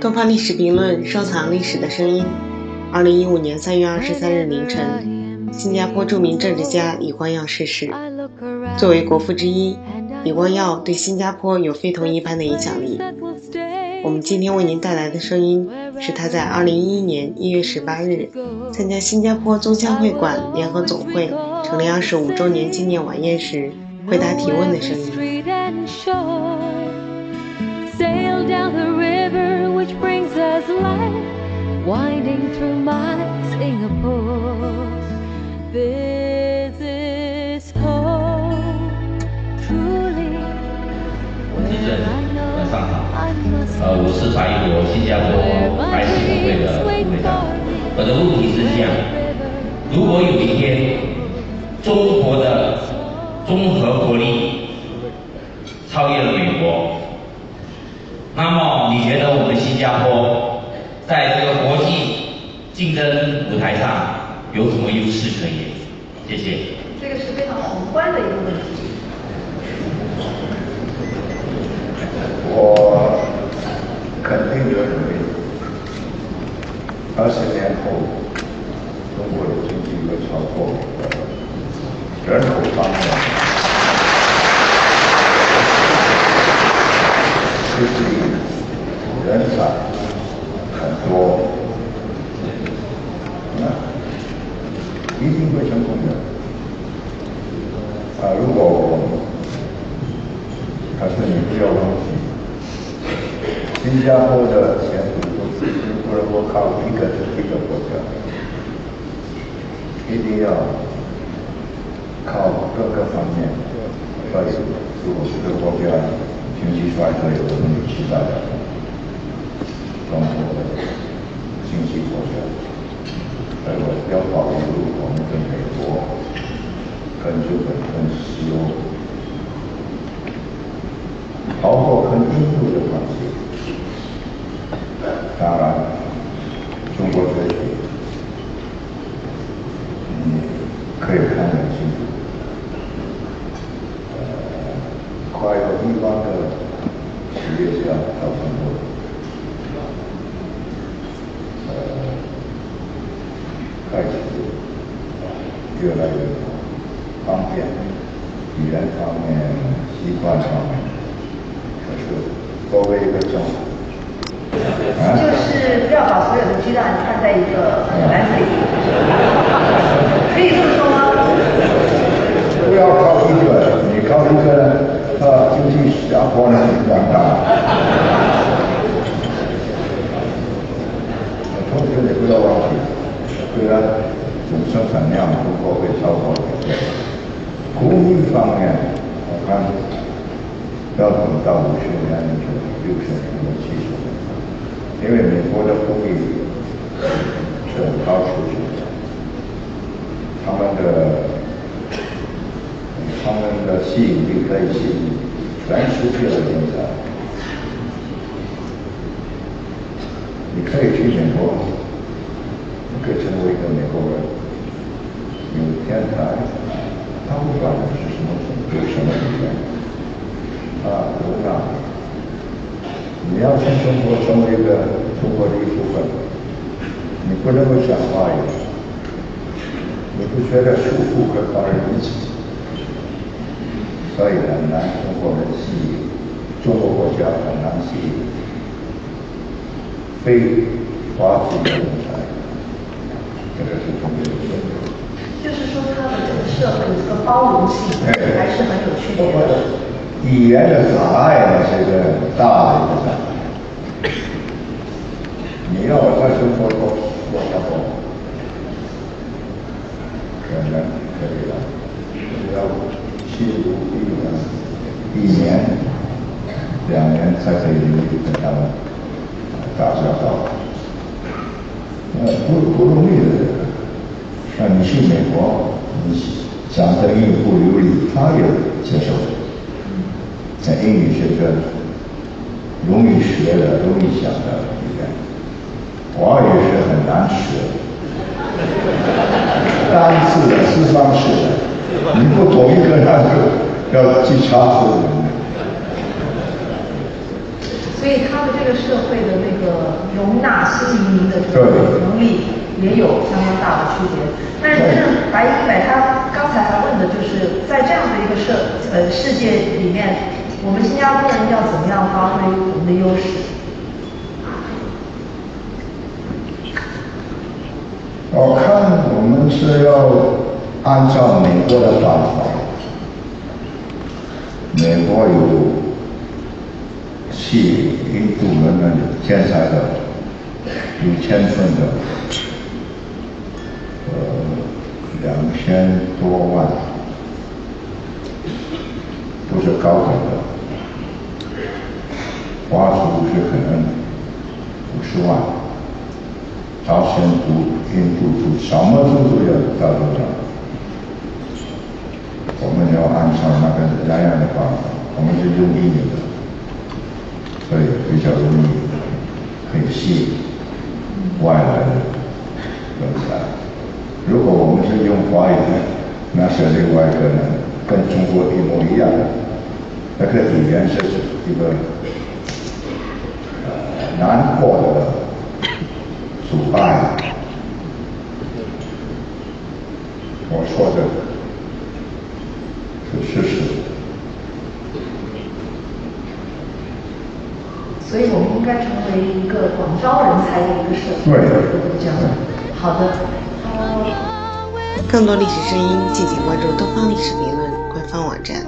东方历史评论，收藏历史的声音。二零一五年三月二十三日凌晨，新加坡著名政治家李光耀逝世。作为国父之一，李光耀对新加坡有非同一般的影响力。我们今天为您带来的声音，是他在二零一一年一月十八日参加新加坡宗教会馆联合总会成立二十五周年纪念晚宴时回答提问的声音。Winding through my Singapore. This is home, truly. 晚上好，呃，我是法一国新加坡白协会的会长。我的问题是这样：如果有一天中国的综合国力超越了美国，那么你觉得我们新加坡？在这个国际竞争舞台上有什么优势可言？谢谢。这个是非常宏观的一个问题。我肯定认为，二十年后中国的经济会超过人口方面，实际人才。多，那一定会成功的。啊，如果，可是你不要忘记，新加坡的前途不是不能够靠一个一个国家，一定要靠各个方面。所以，如果这个国家经济衰退，我们期待的中国的。经济国家，还有要保留我们跟美国、跟日本、跟西欧，包括跟印度的关系。当然，中国崛起，你可以看得清楚。呃，快有地方的企业家到中国。越来越方便，语言方面、习惯方面，可是作为一个政府，就是不要把所有的鸡蛋看在一个篮子里，可以这么说吗？不要靠一个，你靠一个，呃，经济下坡呢，完蛋。同学，你不要忘记，虽然总总生产量不会超过美国。工艺方面，我看要等到五十年、六十年、七十年，因为美国的工艺是很高水准的，他们的他们的吸引力可以吸引全世界的人才。你可以去美国，你可以成为一个美国人。有天才，他不管你是什么有什么语言，啊，怎么样？你要去中国成为一个中国的一部分，你不能够讲话语，你不觉得束缚和高人一起，所以很难通过人吸引，中国国家很难吸引非华族的人才，这个是中国的问题。就是说，它的这个社会这个包容性还是很有区别的。语言的障碍呢是一个大的一个障碍。你要我在生活中说下说，可能可以了。要吸入一年、一年、两年才可以跟他们打交道，呃，不不容易的。那你去美国，你讲的英语不流利，他也接受。在英语是个容易学的、容易讲的语言，华语是很难学，单字的、四方式的，你不懂一个，那就要记差字。所以他的这个社会的那个。容纳新移民的这个能力也有相当大的区别。但是白一白他刚才还问的就是在这样的一个社呃世界里面，我们新加坡人要怎么样发挥我们的优势？我看我们是要按照美国的办法，美国有吸印度人们天才的、有天分的，呃，两千多万，都是高等的，华族是可能五十万。朝鲜族、印度族，什么族都要到这上。我们要按照那个那样的方法，我们是用英语的，所以比较容易可以吸引外来的人才。如果我们是用华语的，那是另外一个跟中国一模一样的，那个语言是一个呃难过的。阻碍，我说的是事实。所以我们应该成为一个广招人才的一个社会。对，这样。好的。更多历史声音，敬请关注东方历史评论官方网站。